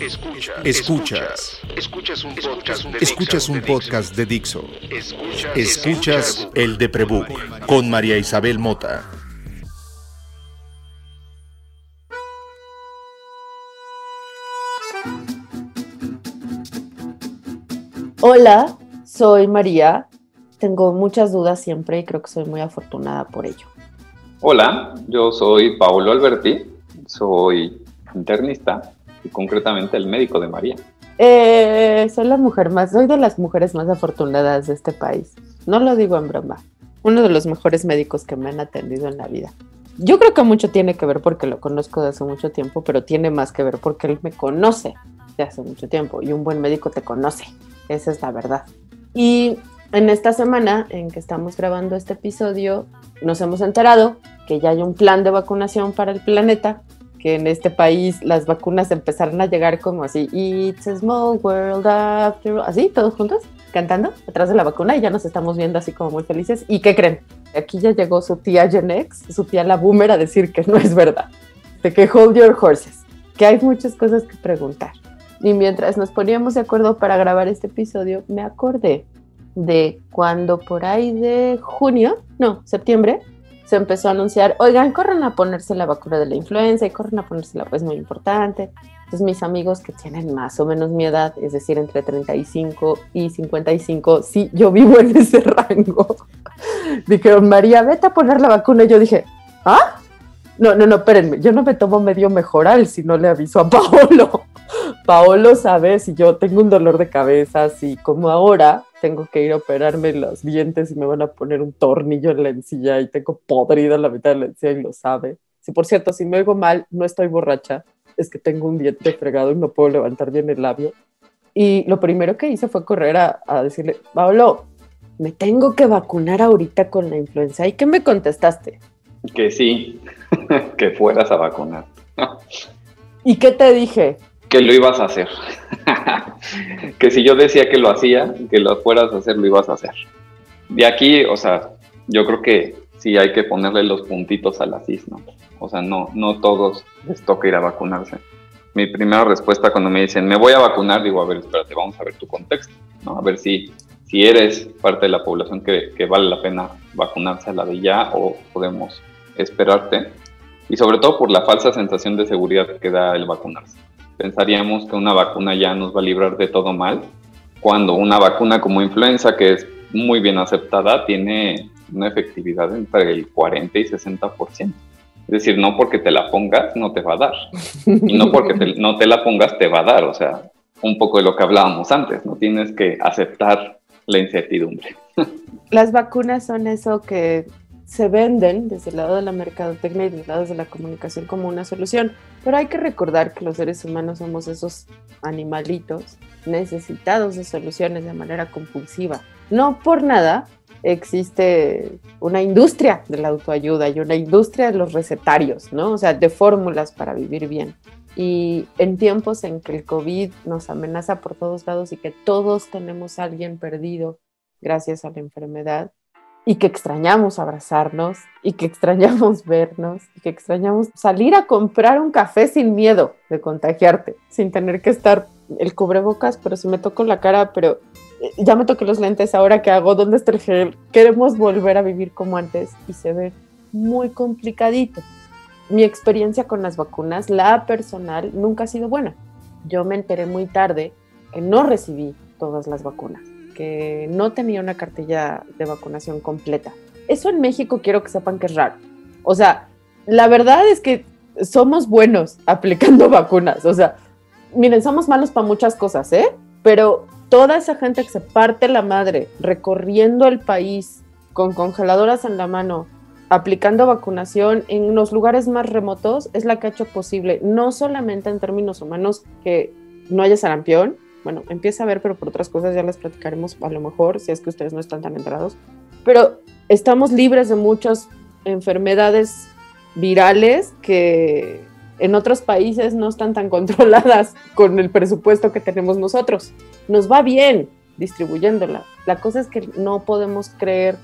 Escuchas. Escuchas. Escuchas un podcast de Escuchas un podcast de Dixo. Escuchas el de Prebook con María Isabel Mota. Hola, soy María. Tengo muchas dudas siempre y creo que soy muy afortunada por ello. Hola, yo soy Paulo Alberti, soy internista y concretamente el médico de María. Eh, soy la mujer más, soy de las mujeres más afortunadas de este país. No lo digo en broma. Uno de los mejores médicos que me han atendido en la vida. Yo creo que mucho tiene que ver porque lo conozco de hace mucho tiempo, pero tiene más que ver porque él me conoce de hace mucho tiempo y un buen médico te conoce. Esa es la verdad. Y en esta semana en que estamos grabando este episodio, nos hemos enterado que ya hay un plan de vacunación para el planeta, que en este país las vacunas empezaron a llegar como así, It's a small world after así, todos juntos, cantando atrás de la vacuna y ya nos estamos viendo así como muy felices. ¿Y qué creen? Aquí ya llegó su tía Gen X, su tía la boomer, a decir que no es verdad, de que hold your horses, que hay muchas cosas que preguntar. Y mientras nos poníamos de acuerdo para grabar este episodio, me acordé de cuando por ahí de junio, no, septiembre, se empezó a anunciar, oigan, corran a ponerse la vacuna de la influenza y corran a ponérsela, pues muy importante. Entonces mis amigos que tienen más o menos mi edad, es decir, entre 35 y 55, sí, yo vivo en ese rango, dijeron, María, vete a poner la vacuna. Y yo dije, ¿ah? No, no, no, espérenme, yo no me tomo medio mejoral si no le aviso a Paolo. Paolo sabe si yo tengo un dolor de cabeza, si como ahora tengo que ir a operarme los dientes y me van a poner un tornillo en la encilla y tengo podrida la mitad de la encilla y lo sabe. Si por cierto, si me oigo mal, no estoy borracha, es que tengo un diente fregado y no puedo levantar bien el labio. Y lo primero que hice fue correr a, a decirle, Paolo, me tengo que vacunar ahorita con la influenza. ¿Y qué me contestaste? Que sí, que fueras a vacunar. ¿Y qué te dije? Que lo ibas a hacer. que si yo decía que lo hacía, que lo fueras a hacer, lo ibas a hacer. De aquí, o sea, yo creo que sí hay que ponerle los puntitos a la CIS, ¿no? O sea, no, no todos les toca ir a vacunarse. Mi primera respuesta cuando me dicen, me voy a vacunar, digo, a ver, espérate, vamos a ver tu contexto, ¿no? A ver si, si eres parte de la población que, que vale la pena vacunarse a la de ya o podemos esperarte. Y sobre todo por la falsa sensación de seguridad que da el vacunarse pensaríamos que una vacuna ya nos va a librar de todo mal, cuando una vacuna como influenza, que es muy bien aceptada, tiene una efectividad entre el 40 y 60%. Es decir, no porque te la pongas, no te va a dar. Y no porque no te la pongas, te va a dar. O sea, un poco de lo que hablábamos antes, no tienes que aceptar la incertidumbre. Las vacunas son eso que se venden desde el lado de la mercadotecnia y desde el lado de la comunicación como una solución. Pero hay que recordar que los seres humanos somos esos animalitos necesitados de soluciones de manera compulsiva. No por nada existe una industria de la autoayuda y una industria de los recetarios, ¿no? O sea, de fórmulas para vivir bien. Y en tiempos en que el COVID nos amenaza por todos lados y que todos tenemos a alguien perdido gracias a la enfermedad, y que extrañamos abrazarnos y que extrañamos vernos y que extrañamos salir a comprar un café sin miedo de contagiarte, sin tener que estar el cubrebocas, pero si me toco la cara, pero eh, ya me toqué los lentes, ahora qué hago, ¿dónde está el gel? Queremos volver a vivir como antes y se ve muy complicadito. Mi experiencia con las vacunas, la personal, nunca ha sido buena. Yo me enteré muy tarde que no recibí todas las vacunas que no tenía una cartilla de vacunación completa. Eso en México quiero que sepan que es raro. O sea, la verdad es que somos buenos aplicando vacunas. O sea, miren, somos malos para muchas cosas, ¿eh? Pero toda esa gente que se parte la madre recorriendo el país con congeladoras en la mano, aplicando vacunación en los lugares más remotos, es la que ha hecho posible, no solamente en términos humanos, que no haya sarampión, bueno, empieza a ver, pero por otras cosas ya las platicaremos a lo mejor, si es que ustedes no están tan enterados. Pero estamos libres de muchas enfermedades virales que en otros países no están tan controladas con el presupuesto que tenemos nosotros. Nos va bien distribuyéndola. La cosa es que no podemos creer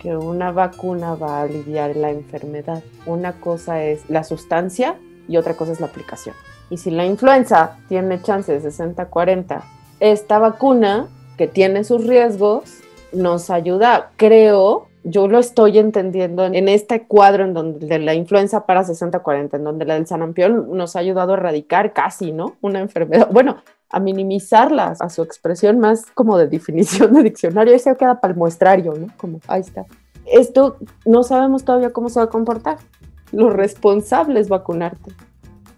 que una vacuna va a aliviar la enfermedad. Una cosa es la sustancia y otra cosa es la aplicación. Y si la influenza tiene chance de 60-40, esta vacuna, que tiene sus riesgos, nos ayuda, creo, yo lo estoy entendiendo en este cuadro en donde la influenza para 60-40, en donde la del sarampión nos ha ayudado a erradicar casi, ¿no? Una enfermedad, bueno, a minimizarla a su expresión más como de definición de diccionario, y se queda para el muestrario, ¿no? Como, ahí está. Esto no sabemos todavía cómo se va a comportar. Lo responsable es vacunarte.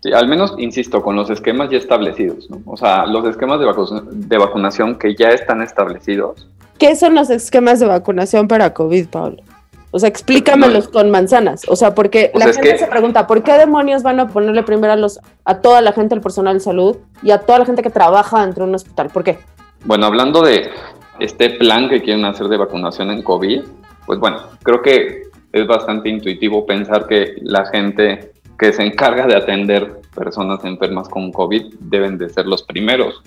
Sí, al menos, insisto, con los esquemas ya establecidos, ¿no? O sea, los esquemas de, de vacunación que ya están establecidos. ¿Qué son los esquemas de vacunación para COVID, Pablo? O sea, explícamelos con manzanas. O sea, porque la gente se pregunta, ¿por qué demonios van a ponerle primero a, los, a toda la gente del personal de salud y a toda la gente que trabaja dentro de un hospital? ¿Por qué? Bueno, hablando de este plan que quieren hacer de vacunación en COVID, pues bueno, creo que es bastante intuitivo pensar que la gente que se encarga de atender personas enfermas con COVID deben de ser los primeros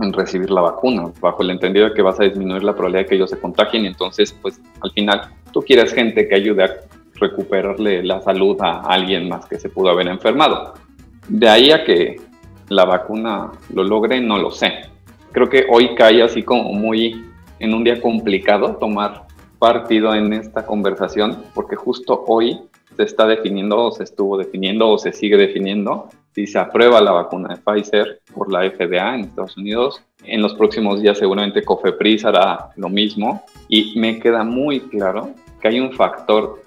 en recibir la vacuna, bajo el entendido de que vas a disminuir la probabilidad de que ellos se contagien y entonces, pues al final, tú quieres gente que ayude a recuperarle la salud a alguien más que se pudo haber enfermado. De ahí a que la vacuna lo logre, no lo sé. Creo que hoy cae así como muy en un día complicado tomar partido en esta conversación, porque justo hoy se está definiendo o se estuvo definiendo o se sigue definiendo si se aprueba la vacuna de Pfizer por la FDA en Estados Unidos. En los próximos días seguramente Cofepris hará lo mismo y me queda muy claro que hay un factor,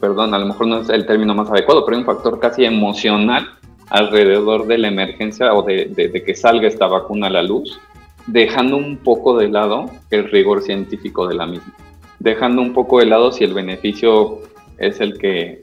perdón, a lo mejor no es el término más adecuado, pero hay un factor casi emocional alrededor de la emergencia o de, de que salga esta vacuna a la luz, dejando un poco de lado el rigor científico de la misma, dejando un poco de lado si el beneficio es el que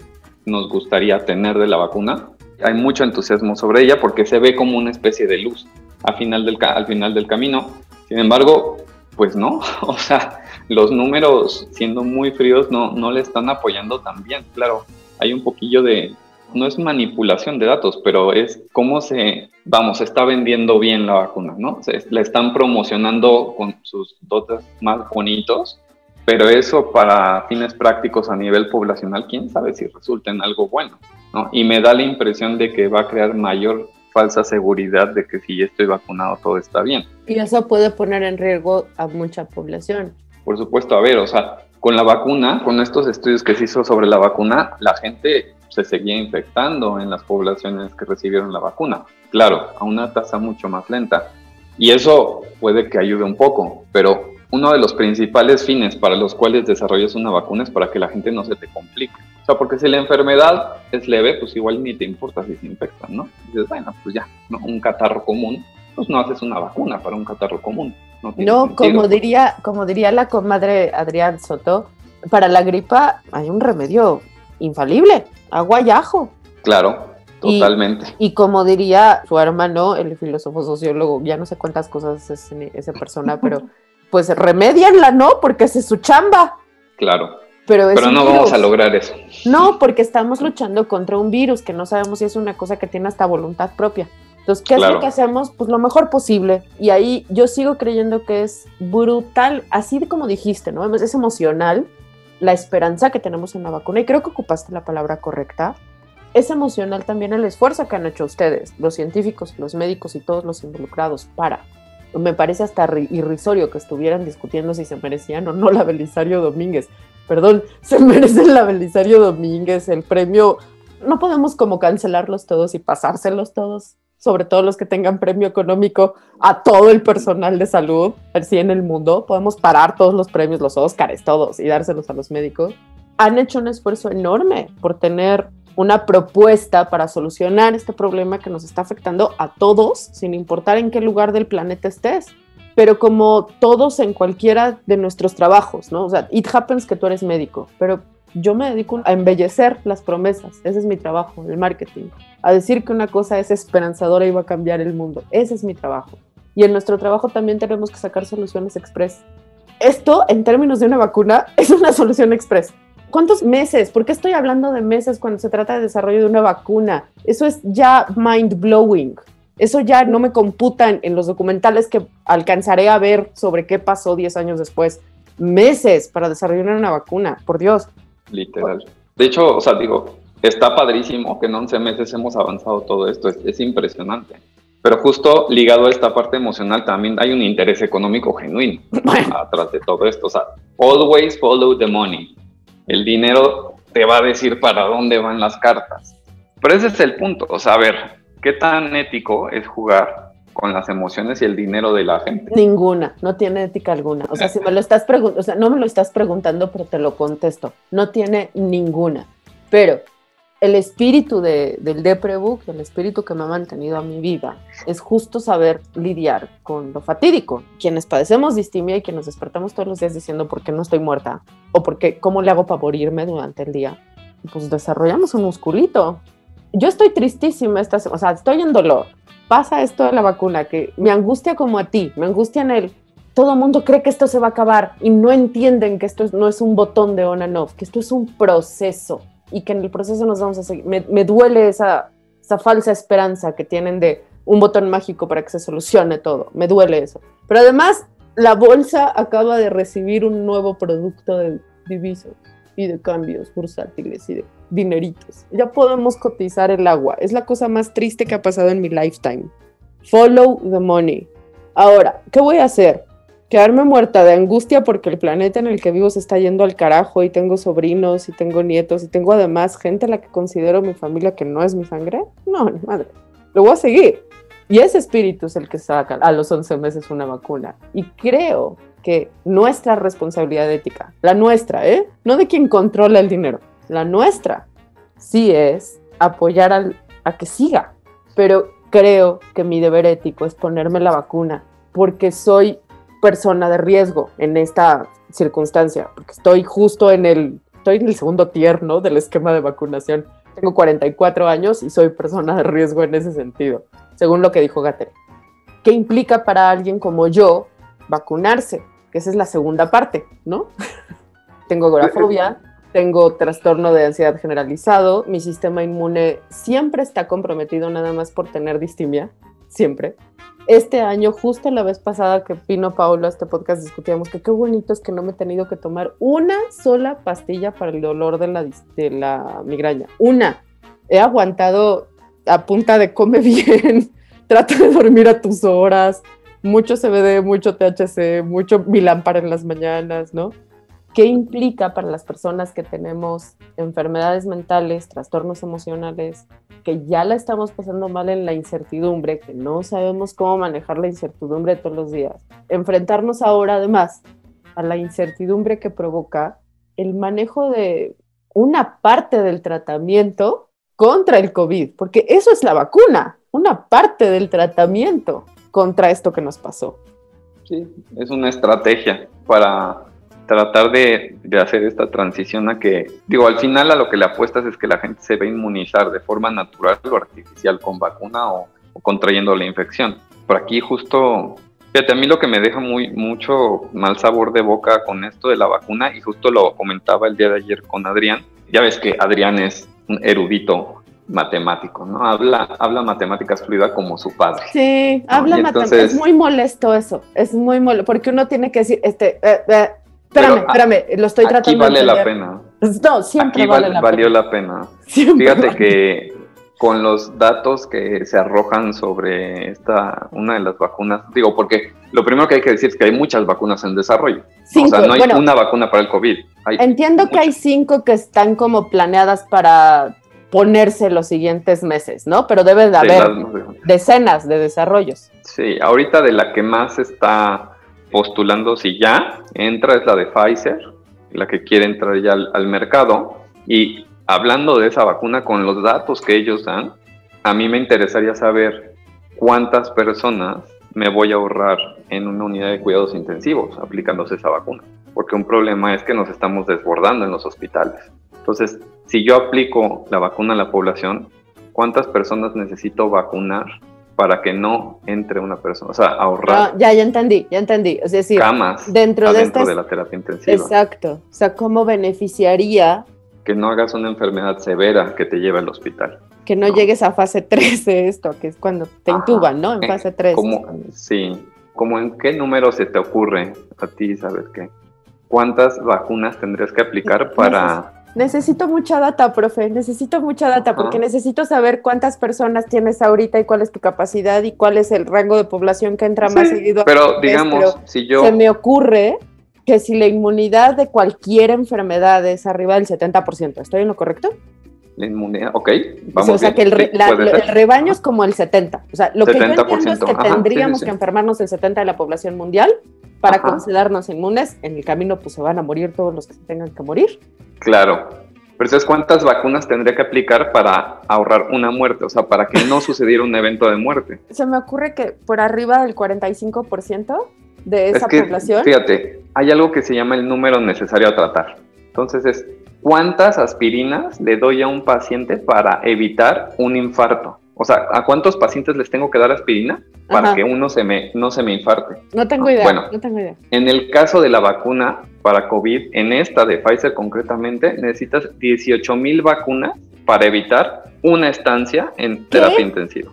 nos gustaría tener de la vacuna. Hay mucho entusiasmo sobre ella porque se ve como una especie de luz al final del, al final del camino. Sin embargo, pues no, o sea, los números siendo muy fríos no, no le están apoyando tan bien. Claro, hay un poquillo de, no es manipulación de datos, pero es cómo se, vamos, se está vendiendo bien la vacuna, ¿no? Se, la están promocionando con sus dotes más bonitos pero eso para fines prácticos a nivel poblacional, quién sabe si resulta en algo bueno, ¿no? Y me da la impresión de que va a crear mayor falsa seguridad de que si estoy vacunado todo está bien. Y eso puede poner en riesgo a mucha población. Por supuesto, a ver, o sea, con la vacuna, con estos estudios que se hizo sobre la vacuna, la gente se seguía infectando en las poblaciones que recibieron la vacuna. Claro, a una tasa mucho más lenta. Y eso puede que ayude un poco, pero uno de los principales fines para los cuales desarrollas una vacuna es para que la gente no se te complique. O sea, porque si la enfermedad es leve, pues igual ni te importa si se infectan, ¿no? dices, bueno, pues ya, ¿no? un catarro común, pues no haces una vacuna para un catarro común. No, como diría, como diría la comadre Adrián Soto, para la gripa hay un remedio infalible, agua y ajo. Claro, Totalmente. Y, como diría su hermano, el filósofo sociólogo, ya no sé cuántas cosas es esa persona, pero pues remedianla, ¿no? Porque es su chamba. Claro. Pero, no vamos a lograr eso. No, porque estamos luchando contra un virus que no sabemos si es una cosa que tiene hasta voluntad propia. Entonces, ¿qué es lo que hacemos? Pues lo mejor posible. Y ahí yo sigo creyendo que es brutal, así como dijiste, ¿no? Es emocional la esperanza que tenemos en la vacuna. Y creo que ocupaste la palabra correcta. Es emocional también el esfuerzo que han hecho ustedes, los científicos, los médicos y todos los involucrados para me parece hasta irrisorio que estuvieran discutiendo si se merecían o no la Belisario Domínguez. Perdón, se merecen la Belisario Domínguez, el premio. No podemos como cancelarlos todos y pasárselos todos, sobre todo los que tengan premio económico a todo el personal de salud, así en el mundo. Podemos parar todos los premios, los Óscares, todos, y dárselos a los médicos. Han hecho un esfuerzo enorme por tener una propuesta para solucionar este problema que nos está afectando a todos, sin importar en qué lugar del planeta estés. Pero como todos en cualquiera de nuestros trabajos, ¿no? O sea, it happens que tú eres médico, pero yo me dedico a embellecer las promesas, ese es mi trabajo, el marketing, a decir que una cosa es esperanzadora y va a cambiar el mundo, ese es mi trabajo. Y en nuestro trabajo también tenemos que sacar soluciones express. Esto, en términos de una vacuna, es una solución express. ¿Cuántos meses? ¿Por qué estoy hablando de meses cuando se trata de desarrollo de una vacuna? Eso es ya mind blowing. Eso ya no me computan en los documentales que alcanzaré a ver sobre qué pasó 10 años después. Meses para desarrollar una vacuna, por Dios. Literal. De hecho, o sea, digo, está padrísimo que en 11 meses hemos avanzado todo esto, es, impresionante. Pero justo ligado a esta parte emocional también hay un interés económico genuino atrás de todo esto. O sea, always follow the money. El dinero te va a decir para dónde van las cartas. Pero ese es el punto. O sea, a ver, ¿qué tan ético es jugar con las emociones y el dinero de la gente? Ninguna, no tiene ética alguna. O sea, si me lo estás preguntando, o sea, no me lo estás preguntando, pero te lo contesto. No tiene ninguna. Pero el espíritu de, del Deprebook, el espíritu que me ha mantenido a mi vida, es justo saber lidiar con lo fatídico. Quienes padecemos distimia y que nos despertamos todos los días diciendo por qué no estoy muerta o por qué, cómo le hago para morirme durante el día, pues desarrollamos un musculito. Yo estoy tristísima, esta, o sea, estoy en dolor. Pasa esto de la vacuna que me angustia como a ti, me angustia en el todo mundo cree que esto se va a acabar y no entienden que esto no es un botón de on and off, que esto es un proceso y que en el proceso nos vamos a seguir. Me, duele esa, esa falsa esperanza que tienen de un botón mágico para que se solucione todo. Me duele eso. Pero además, la bolsa acaba de recibir un nuevo producto de divisos y de cambios bursátiles y de dineritos. Ya podemos cotizar el agua. Es la cosa más triste que ha pasado en mi lifetime. Follow the money. Ahora, ¿qué voy a hacer? Quedarme muerta de angustia porque el planeta en el que vivo se está yendo al carajo y tengo sobrinos y tengo nietos y tengo además gente a la que considero mi familia que no es mi sangre. No, ni madre. Lo voy a seguir. Y ese espíritu es el que saca a los 11 meses una vacuna. Y creo que nuestra responsabilidad ética, la nuestra, ¿eh? No de quien controla el dinero, la nuestra, sí es apoyar al, a que siga. Pero creo que mi deber ético es ponerme la vacuna porque soy persona de riesgo en esta circunstancia, porque estoy justo en el, estoy en el segundo tier, ¿no? Del esquema de vacunación. Tengo 44 años y soy persona de riesgo en ese sentido, según lo que dijo Gater. ¿Qué implica para alguien como yo vacunarse? Que esa es la segunda parte, ¿no? tengo agorafobia, tengo trastorno de ansiedad generalizado, mi sistema inmune siempre está comprometido nada más por tener distimia, siempre este año, justo la vez pasada que vino Paulo a este podcast, discutíamos que qué bonito es que no me he tenido que tomar una sola pastilla para el dolor de la, de la migraña. Una. He aguantado a punta de come bien, trata de dormir a tus horas, mucho CBD, mucho THC, mucho mi lámpara en las mañanas, ¿no? ¿Qué implica para las personas que tenemos enfermedades mentales, trastornos emocionales, que ya la estamos pasando mal en la incertidumbre, que no sabemos cómo manejar la incertidumbre todos los días? Enfrentarnos ahora además a la incertidumbre que provoca el manejo de una parte del tratamiento contra el COVID, porque eso es la vacuna, una parte del tratamiento contra esto que nos pasó. Sí, es una estrategia para tratar de, hacer esta transición a que, digo, al final a lo que le apuestas es que la gente se va a inmunizar de forma natural o artificial con vacuna o, contrayendo la infección. Por aquí justo, fíjate, a mí lo que me deja muy, mucho mal sabor de boca con esto de la vacuna, y justo lo comentaba el día de ayer con Adrián, ya ves que Adrián es un erudito matemático, ¿no? Habla, habla matemáticas fluida como su padre. Sí, habla matemáticas. Es muy molesto eso, es muy molesto, porque uno tiene que decir, este, eh, eh, Espérame, espérame, lo estoy tratando aquí vale la pena. No, siempre aquí vale la valió la pena. Fíjate que con los datos que se arrojan sobre esta una de las vacunas, digo, porque lo primero que hay que decir es que hay muchas vacunas en desarrollo. o sea, no hay una vacuna para el COVID. entiendo que hay cinco que están como planeadas para ponerse los siguientes meses, ¿no? Pero debe de haber decenas de desarrollos. Sí, ahorita de la que más está postulando si ya entra es la de Pfizer, la que quiere entrar ya al, mercado. Y hablando de esa vacuna con los datos que ellos dan, a mí me interesaría saber cuántas personas me voy a ahorrar en una unidad de cuidados intensivos aplicándose esa vacuna. Porque un problema es que nos estamos desbordando en los hospitales. Entonces, si yo aplico la vacuna a la población, ¿cuántas personas necesito vacunar para que no entre una persona, o sea, ahorrar. ya, ya entendí, ya entendí. Es decir, camas dentro de, de la terapia intensiva. Exacto. O sea, ¿cómo beneficiaría? Que no hagas una enfermedad severa que te lleve al hospital. Que no, llegues a fase 3 de esto, que es cuando te intuban, ¿no? En fase 3. Sí. ¿Cómo en qué número se te ocurre a ti, sabes qué? ¿Cuántas vacunas tendrías que aplicar para Necesito mucha data, profe, necesito mucha data porque necesito saber cuántas personas tienes ahorita y cuál es tu capacidad y cuál es el rango de población que entra más seguido. Pero digamos, si yo... Se me ocurre que si la inmunidad de cualquier enfermedad es arriba del 70%, ¿estoy en lo correcto? La inmunidad, ok, vamos O sea, que el, rebaño es como el 70%. O sea, lo que yo entiendo es que tendríamos que enfermarnos el 70% de la población mundial para considerarnos inmunes. En el camino, pues se van a morir todos los que tengan que morir. Claro. Pero entonces, ¿cuántas vacunas tendría que aplicar para ahorrar una muerte? O sea, para que no sucediera un evento de muerte. Se me ocurre que por arriba del 45% de esa población. Fíjate, hay algo que se llama el número necesario a tratar. Entonces es ¿cuántas aspirinas le doy a un paciente para evitar un infarto? O sea, ¿a cuántos pacientes les tengo que dar aspirina para que uno se me, no se me infarte? No tengo idea. Bueno, no tengo idea. En el caso de la vacuna para COVID, en esta de Pfizer concretamente, necesitas 18 mil vacunas para evitar una estancia en terapia intensiva.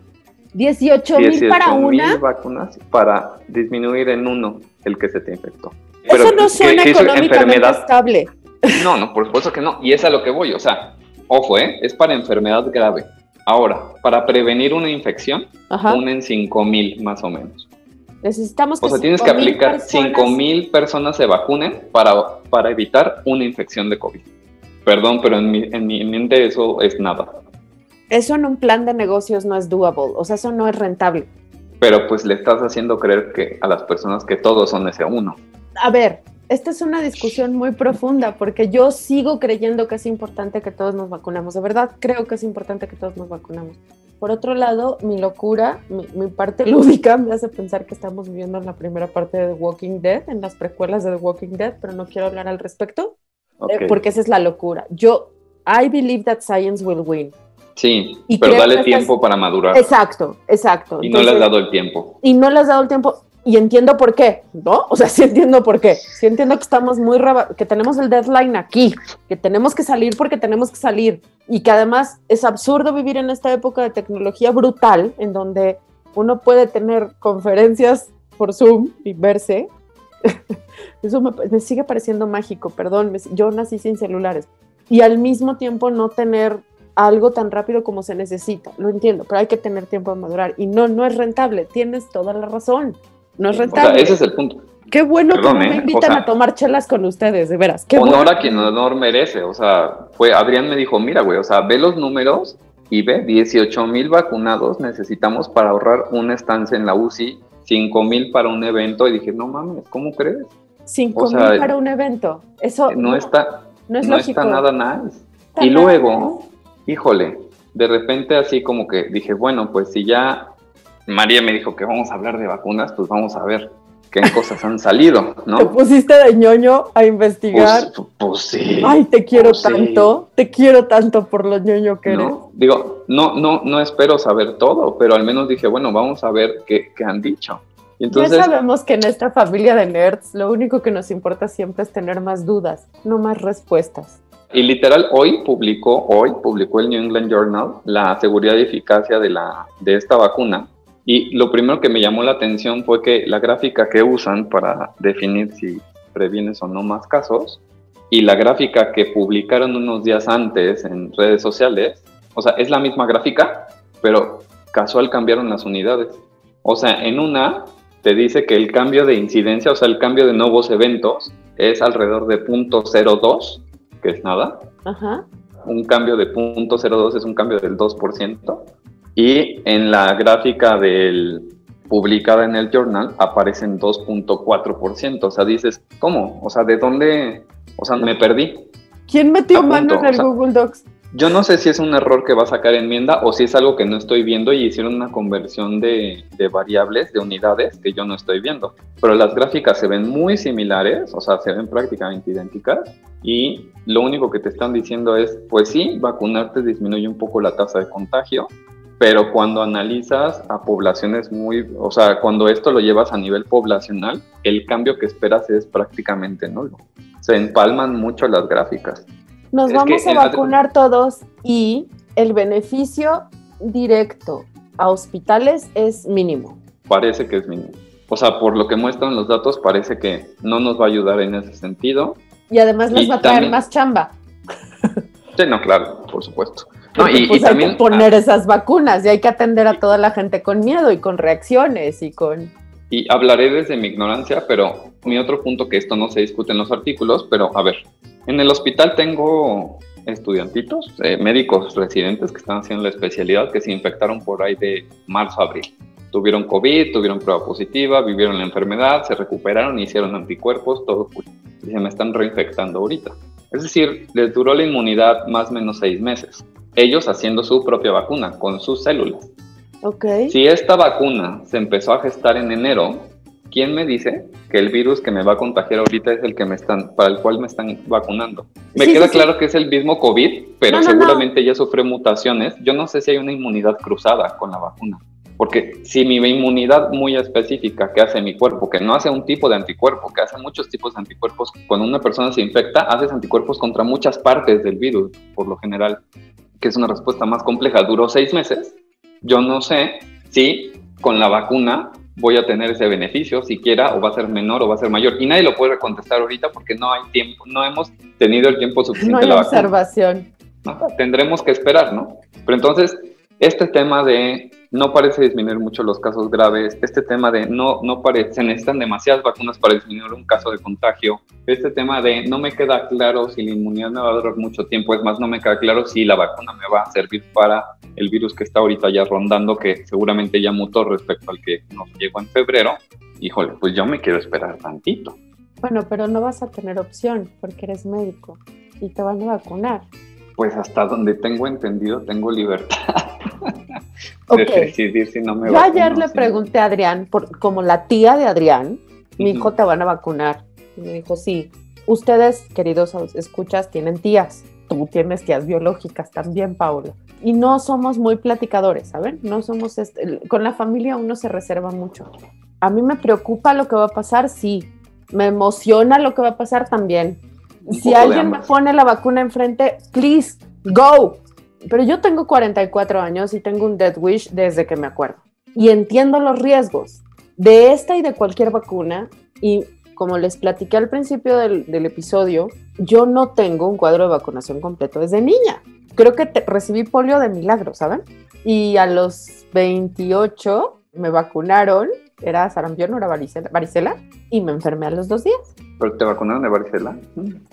18 mil para una. vacunas para disminuir en uno el que se te infectó. Eso no suena económicamente estable. No, no, por supuesto que no. Y es a lo que voy. O sea, ojo, ¿eh? es para enfermedad grave. Ahora, para prevenir una infección, ponen 5 mil más o menos. Necesitamos que O sea, tienes que aplicar 5 mil personas se vacunen para, para evitar una infección de COVID. Perdón, pero en mi, en mi mente eso es nada. Eso en un plan de negocios no es doable, o sea, eso no es rentable. Pero pues le estás haciendo creer que a las personas que todos son ese uno. A ver, esta es una discusión muy profunda porque yo sigo creyendo que es importante que todos nos vacunemos. De verdad, creo que es importante que todos nos vacunemos. Por otro lado, mi locura, mi, parte lúdica me hace pensar que estamos viviendo en la primera parte de The Walking Dead, en las precuelas de The Walking Dead, pero no quiero hablar al respecto eh, porque esa es la locura. Yo, I believe that science will win. Sí, pero dale tiempo para madurar. Exacto, exacto. Y no le has dado el tiempo. Y no le has dado el tiempo y entiendo por qué, ¿no? O sea, sí entiendo por qué. Sí entiendo que estamos muy, que tenemos el deadline aquí, que tenemos que salir porque tenemos que salir y que además es absurdo vivir en esta época de tecnología brutal en donde uno puede tener conferencias por Zoom y verse. Eso me, sigue pareciendo mágico, perdón, yo nací sin celulares y al mismo tiempo no tener algo tan rápido como se necesita. Lo entiendo, pero hay que tener tiempo de madurar y no, no es rentable. Tienes toda la razón. No es rentable. ese es el punto. Qué bueno que me ¿eh? invitan a tomar chelas con ustedes, de veras. Qué honor a quien honor merece. O sea, fue Adrián me dijo, mira, güey, o sea, ve los números y ve, 18 mil vacunados necesitamos para ahorrar una estancia en la UCI, 5 mil para un evento. Y dije, no mames, ¿cómo crees? 5 mil para un evento. Eso no, está, no, es no está nada nice. y luego, híjole, de repente así como que dije, bueno, pues si ya María me dijo que vamos a hablar de vacunas, pues vamos a ver qué cosas han salido, ¿no? Te pusiste de ñoño a investigar. Pues, pues sí. Ay, te quiero pues tanto, te quiero tanto por lo ñoño que eres. Digo, no, no, no espero saber todo, pero al menos dije, bueno, vamos a ver qué, qué han dicho. Y entonces, ya sabemos que en esta familia de nerds lo único que nos importa siempre es tener más dudas, no más respuestas. Y literal, hoy publicó, hoy publicó el New England Journal la seguridad y eficacia de, la, de esta vacuna y lo primero que me llamó la atención fue que la gráfica que usan para definir si previenes o no más casos y la gráfica que publicaron unos días antes en redes sociales, o sea, es la misma gráfica, pero casual cambiaron las unidades. O sea, en una te dice que el cambio de incidencia, o sea, el cambio de nuevos eventos es alrededor de 0.02, que es nada. Ajá. Un cambio de 0.02 es un cambio del 2%. Y en la gráfica del, publicada en el journal aparecen 2.4%. O sea, dices, ¿cómo? O sea, ¿de dónde? O sea, me perdí. ¿Quién metió mano en el Google Docs? Yo no sé si es un error que va a sacar enmienda o si es algo que no estoy viendo y hicieron una conversión de, de, variables, de unidades que yo no estoy viendo. Pero las gráficas se ven muy similares, o sea, se ven prácticamente idénticas y lo único que te están diciendo es, pues sí, vacunarte disminuye un poco la tasa de contagio, pero cuando analizas a poblaciones muy, o sea, cuando esto lo llevas a nivel poblacional, el cambio que esperas es prácticamente nulo. Se empalman mucho las gráficas. Nos vamos a vacunar todos y el beneficio directo a hospitales es mínimo. Parece que es mínimo. O sea, por lo que muestran los datos, parece que no nos va a ayudar en ese sentido. Y además les va a traer más chamba. Sí, no, claro, por supuesto. No, y, pues hay que poner esas vacunas y hay que atender a toda la gente con miedo y con reacciones y con... Y hablaré desde mi ignorancia, pero mi otro punto que esto no se discute en los artículos, pero a ver, en el hospital tengo estudiantitos, eh, médicos residentes que están haciendo la especialidad, que se infectaron por ahí de marzo a abril. Tuvieron COVID, tuvieron prueba positiva, vivieron la enfermedad, se recuperaron, hicieron anticuerpos, todo. Y se me están reinfectando ahorita. Es decir, les duró la inmunidad más o menos seis meses. Ellos haciendo su propia vacuna con sus células. Okay. Si esta vacuna se empezó a gestar en enero, ¿quién me dice que el virus que me va a contagiar ahorita es el que me están, para el cual me están vacunando? Me queda claro que es el mismo COVID, pero seguramente ya sufre mutaciones. Yo no sé si hay una inmunidad cruzada con la vacuna. Porque si mi inmunidad muy específica que hace mi cuerpo, que no hace un tipo de anticuerpo, que hace muchos tipos de anticuerpos, cuando una persona se infecta, haces anticuerpos contra muchas partes del virus, por lo general, que es una respuesta más compleja. Duró seis meses. Yo no sé si con la vacuna voy a tener ese beneficio siquiera o va a ser menor o va a ser mayor. Y nadie lo puede contestar ahorita porque no hay tiempo, no hemos tenido el tiempo suficiente. No hay observación. tendremos que esperar, ¿no? Pero entonces, este tema de no parece disminuir mucho los casos graves, este tema de no, no parece, se necesitan demasiadas vacunas para disminuir un caso de contagio, este tema de no me queda claro si la inmunidad me va a durar mucho tiempo, es más, no me queda claro si la vacuna me va a servir para el virus que está ahorita ya rondando, que seguramente ya mutó respecto al que nos llegó en febrero, híjole, pues yo me quiero esperar tantito. Bueno, pero no vas a tener opción porque eres médico y te van a vacunar. Pues hasta donde tengo entendido, tengo libertad. de decidir si no me Yo ayer le pregunté a Adrián, por, como la tía de Adrián, mi hijo te van a vacunar. Y me dijo, sí. Ustedes, queridos escuchas, tienen tías. Tú tienes tías biológicas también, Paula. Y no somos muy platicadores, ¿saben? No somos. Este, con la familia uno se reserva mucho. A mí me preocupa lo que va a pasar, sí. Me emociona lo que va a pasar también si alguien me pone la vacuna enfrente, please, go. Pero yo tengo 44 años y tengo un dead wish desde que me acuerdo. Y entiendo los riesgos de esta y de cualquier vacuna. Y como les platiqué al principio del, episodio, yo no tengo un cuadro de vacunación completo desde niña. Creo que recibí polio de milagro, ¿saben? Y a los 28 me vacunaron era sarampión, no era varicela, y me enfermé a los dos días. ¿Pero te vacunaron de varicela?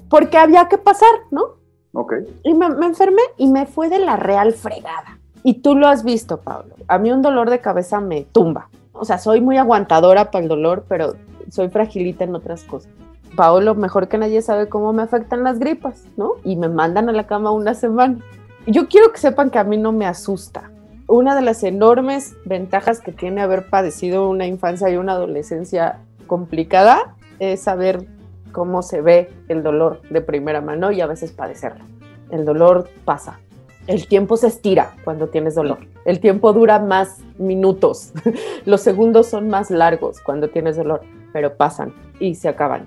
Porque había que pasar, ¿no? Ok. Y me, enfermé y me fue de la real fregada. Y tú lo has visto, Pablo. A mí un dolor de cabeza me tumba. O sea, soy muy aguantadora para el dolor, pero soy fragilita en otras cosas. Paolo, mejor que nadie sabe cómo me afectan las gripas, ¿no? Y me mandan a la cama una semana. Yo quiero que sepan que a mí no me asusta una de las enormes ventajas que tiene haber padecido una infancia y una adolescencia complicada es saber cómo se ve el dolor de primera mano y a veces padecerlo. El dolor pasa. El tiempo se estira cuando tienes dolor. El tiempo dura más minutos. Los segundos son más largos cuando tienes dolor, pero pasan y se acaban.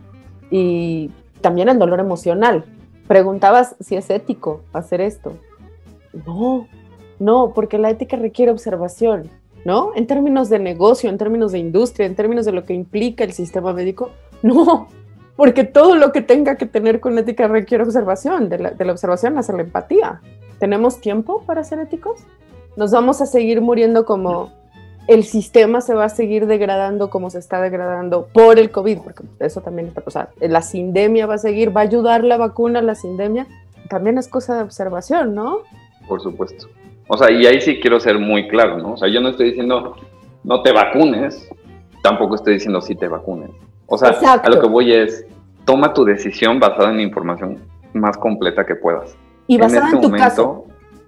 Y también el dolor emocional. Preguntabas si es ético hacer esto. No, no, porque la ética requiere observación, ¿no? En términos de negocio, en términos de industria, en términos de lo que implica el sistema médico, no, porque todo lo que tenga que tener con ética requiere observación, de la, observación hace la empatía. ¿Tenemos tiempo para ser éticos? ¿Nos vamos a seguir muriendo como el sistema se va a seguir degradando como se está degradando por el COVID? Porque eso también está pasando. La sindemia va a seguir, va a ayudar la vacuna la sindemia. También es cosa de observación, ¿no? Por supuesto. O sea, y ahí sí quiero ser muy claro, ¿no? O sea, yo no estoy diciendo no te vacunes, tampoco estoy diciendo sí te vacunes. O sea, a lo que voy es, toma tu decisión basada en la información más completa que puedas. Y basada en, este tu caso.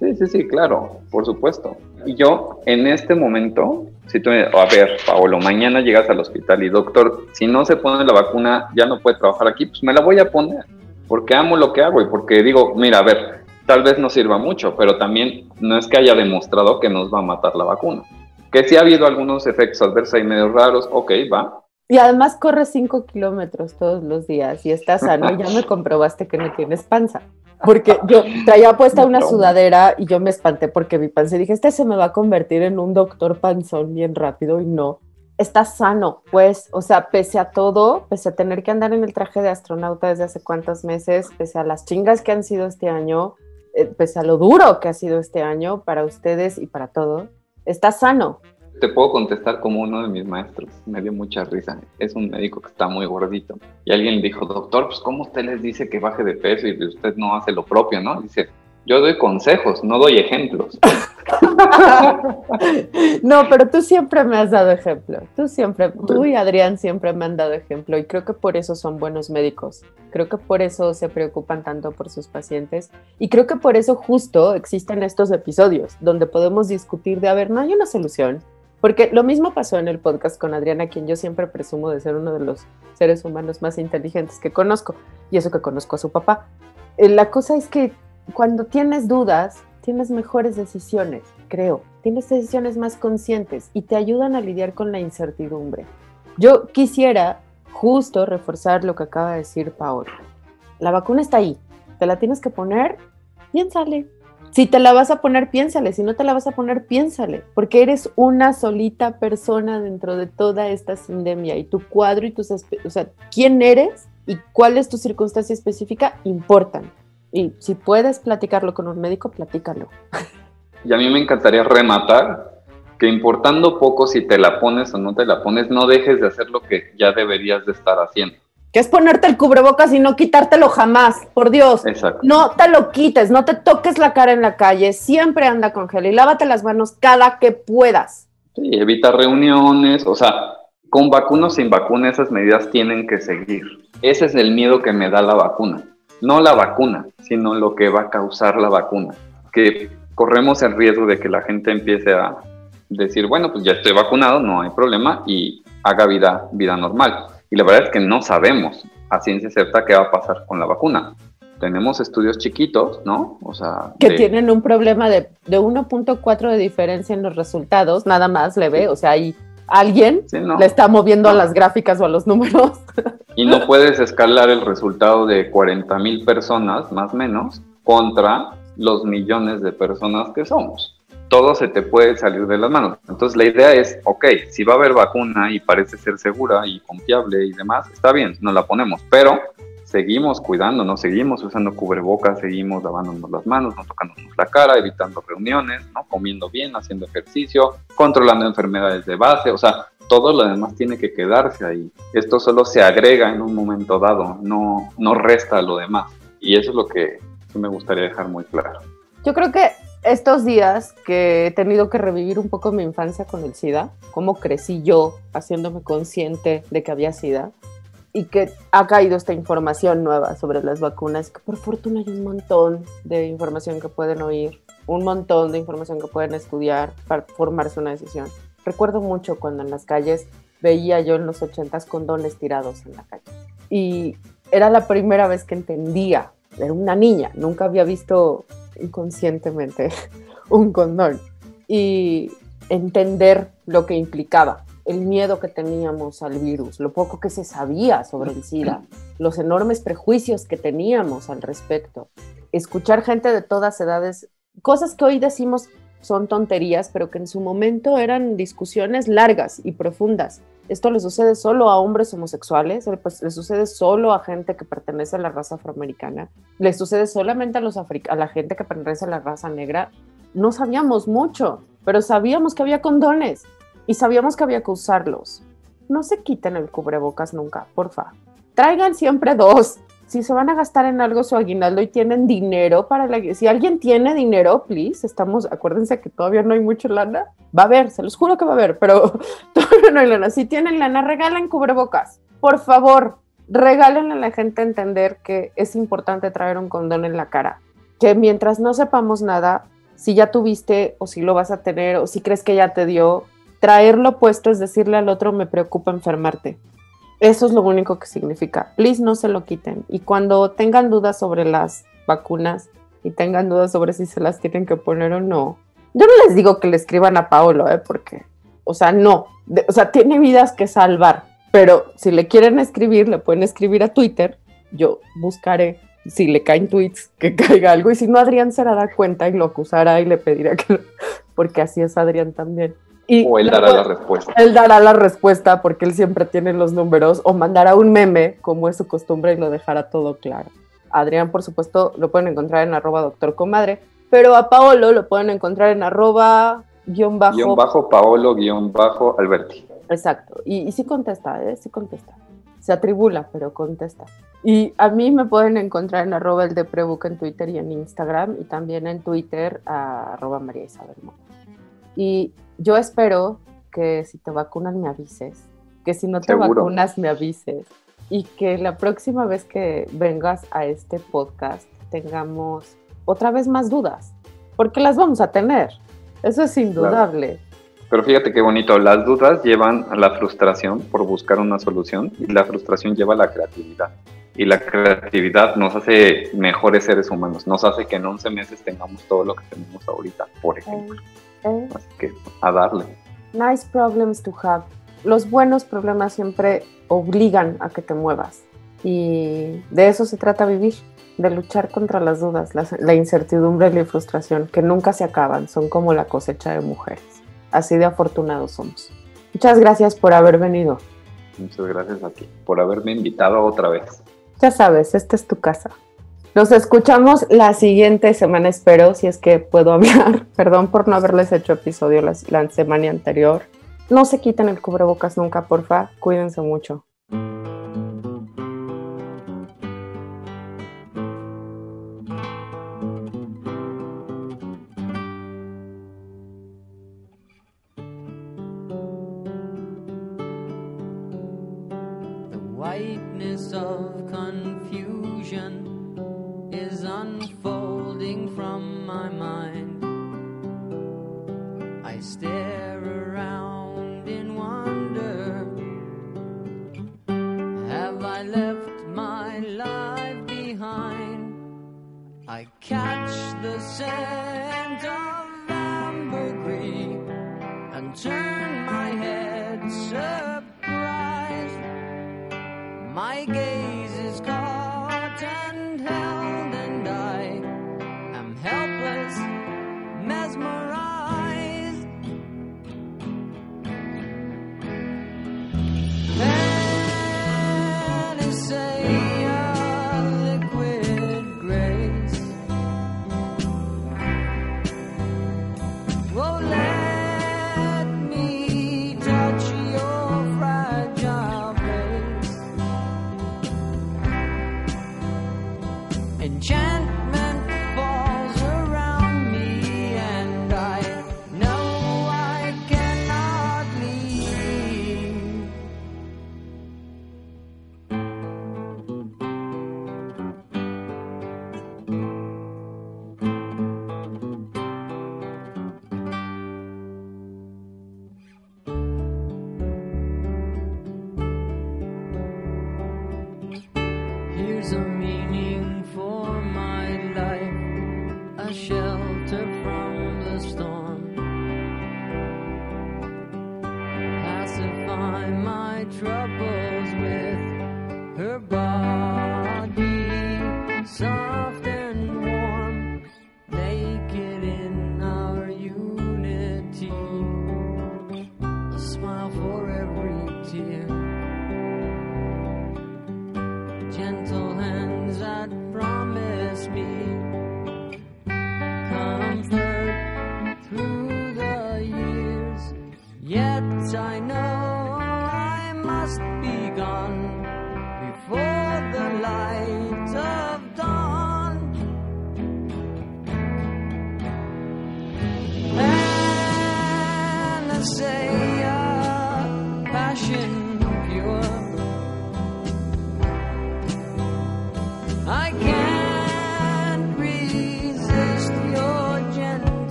Sí, sí, sí, claro, por supuesto. Y yo, en este momento, si tú, a ver, Paolo, mañana llegas al hospital y doctor, si no se pone la vacuna, ya no puede trabajar aquí, pues me la voy a poner, porque amo lo que hago y porque digo, mira, a ver, tal vez no sirva mucho, pero también no es que haya demostrado que nos va a matar la vacuna. Que sí ha habido algunos efectos adversos ahí medio raros, ok, va. Y además corres 5 kilómetros todos los días y estás sano, ya me comprobaste que no tienes panza. Porque yo traía puesta una sudadera y yo me espanté porque mi panza y dije, este se me va a convertir en un doctor panzón bien rápido y no. estás sano, pues, o sea, pese a todo, pese a tener que andar en el traje de astronauta desde hace cuántos meses, pese a las chingas que han sido este año, eh, pese a lo duro que ha sido este año para ustedes y para todo, estás sano. Te puedo contestar como uno de mis maestros, me dio mucha risa. Es un médico que está muy gordito. Y alguien le dijo, doctor, pues ¿cómo usted les dice que baje de peso y usted no hace lo propio, no? Dice, yo doy consejos, no doy ejemplos. no, pero tú siempre me has dado ejemplo. Tú siempre, tú y Adrián siempre me han dado ejemplo y creo que por eso son buenos médicos. Creo que por eso se preocupan tanto por sus pacientes y creo que por eso justo existen estos episodios donde podemos discutir de, a ver, no hay una solución. Porque lo mismo pasó en el podcast con Adriana, quien yo siempre presumo de ser uno de los seres humanos más inteligentes que conozco, y eso que conozco a su papá. Eh, la cosa es que cuando tienes dudas, tienes mejores decisiones, creo. Tienes decisiones más conscientes y te ayudan a lidiar con la incertidumbre. Yo quisiera justo reforzar lo que acaba de decir Paola. La vacuna está ahí. ¿Te la tienes que poner? Piénsale. Si te la vas a poner, piénsale. Si no te la vas a poner, piénsale. Porque eres una solita persona dentro de toda esta sindemia y tu cuadro y tus... O sea, quién eres y cuál es tu circunstancia específica importan. Y si puedes platicarlo con un médico, platícalo. Y a mí me encantaría rematar que importando poco si te la pones o no te la pones, no dejes de hacer lo que ya deberías de estar haciendo. Que es ponerte el cubrebocas y no quitártelo jamás, por Dios. Exacto. No te lo quites, no te toques la cara en la calle, siempre anda con gel y lávate las manos cada que puedas. Sí, evita reuniones, o sea, con vacuna o sin vacuna esas medidas tienen que seguir. Ese es el miedo que me da la vacuna no la vacuna, sino lo que va a causar la vacuna. Que corremos el riesgo de que la gente empiece a decir, bueno, pues ya estoy vacunado, no hay problema y haga vida, vida normal. Y la verdad es que no sabemos a ciencia cierta qué va a pasar con la vacuna. Tenemos estudios chiquitos, ¿no? O sea... Que tienen un problema de, de 1.4 de diferencia en los resultados, nada más leve, o sea, hay alguien le está moviendo a las gráficas o a los números. Y no puedes escalar el resultado de 40 mil personas, más o menos, contra los millones de personas que somos. Todo se te puede salir de las manos. Entonces la idea es, ok, si va a haber vacuna y parece ser segura y confiable y demás, está bien, nos la ponemos, pero seguimos cuidándonos, seguimos usando cubrebocas, seguimos lavándonos las manos, no tocándonos la cara, evitando reuniones, ¿no? comiendo bien, haciendo ejercicio, controlando enfermedades de base, o sea, todo lo demás tiene que quedarse ahí. Esto solo se agrega en un momento dado, no, no resta lo demás. Y eso es lo que me gustaría dejar muy claro. Yo creo que estos días que he tenido que revivir un poco mi infancia con el SIDA, cómo crecí yo haciéndome consciente de que había SIDA, y que ha caído esta información nueva sobre las vacunas, que por fortuna hay un montón de información que pueden oír, un montón de información que pueden estudiar para formarse una decisión. Recuerdo mucho cuando en las calles veía yo en los ochentas condones tirados en la calle. Y era la primera vez que entendía, era una niña, nunca había visto inconscientemente un condón. Y entender lo que implicaba el miedo que teníamos al virus, lo poco que se sabía sobre el SIDA, los enormes prejuicios que teníamos al respecto. Escuchar gente de todas edades, cosas que hoy decimos son tonterías, pero que en su momento eran discusiones largas y profundas. Esto le sucede solo a hombres homosexuales, pues, le sucede solo a gente que pertenece a la raza afroamericana, le sucede solamente a, los a la gente que pertenece a la raza negra. No sabíamos mucho, pero sabíamos que había condones, y sabíamos que había que usarlos. No se quiten el cubrebocas nunca, porfa. Traigan siempre dos. Si se van a gastar en algo su aguinaldo y tienen dinero para la... Si alguien tiene dinero, please, estamos... Acuérdense que todavía no hay mucha lana. Va a haber, se los juro que va a haber, pero todavía no hay lana. Si tienen lana, regalen cubrebocas. Por favor, regalen a la gente entender que es importante traer un condón en la cara. Que mientras no sepamos nada, si ya tuviste o si lo vas a tener o si crees que ya te dio, Traerlo puesto es decirle al otro, me preocupa enfermarte. Eso es lo único que significa. Please no se lo quiten. Y cuando tengan dudas sobre las vacunas y tengan dudas sobre si se las tienen que poner o no, yo no les digo que le escriban a Paolo, ¿eh? porque, o sea, no. o sea, tiene vidas que salvar. Pero si le quieren escribir, le pueden escribir a Twitter. Yo buscaré si le caen tweets que caiga algo. Y si no, Adrián se dará cuenta y lo acusará y le pedirá que. porque así es Adrián también o él dará la respuesta. Él dará la respuesta porque él siempre tiene los números o mandará un meme como es su costumbre y lo dejará todo claro. Adrián, por supuesto, lo pueden encontrar en arroba doctor comadre, pero a Paolo lo pueden encontrar en arroba guion bajo. Guión bajo Paolo guion bajo Alberti. Exacto. Y, y sí contesta, ¿eh? Sí contesta. Se atribula, pero contesta. Y a mí me pueden encontrar en arroba el de Prebook en Twitter y en Instagram y también en Twitter a arroba María Isabel Y yo espero que si te vacunan me avises, que si no te vacunas me avises. Y que la próxima vez que vengas a este podcast tengamos otra vez más dudas, porque las vamos a tener, eso es indudable. Pero fíjate qué bonito, las dudas llevan a la frustración por buscar una solución y la frustración lleva a la creatividad. Y la creatividad nos hace mejores seres humanos, nos hace que en 11 meses tengamos todo lo que tenemos ahorita, por ejemplo. Así que a darle. Nice problems to have. Los buenos problemas siempre obligan a que te muevas. Y de eso se trata vivir, de luchar contra las dudas, la, incertidumbre y la frustración, que nunca se acaban, son como la cosecha de mujeres. Así de afortunados somos. Muchas gracias por haber venido. Muchas gracias a ti por haberme invitado otra vez. Ya sabes, esta es tu casa. Nos escuchamos la siguiente semana, espero, si es que puedo hablar. Perdón por no haberles hecho episodio la, semana anterior. No se quiten el cubrebocas nunca, porfa. Cuídense mucho. unfolding from my mind. I stare around in wonder. Have I left my life behind? I catch the scent of ambergris and turn my head surprised. My gaze is caught and begun before the light.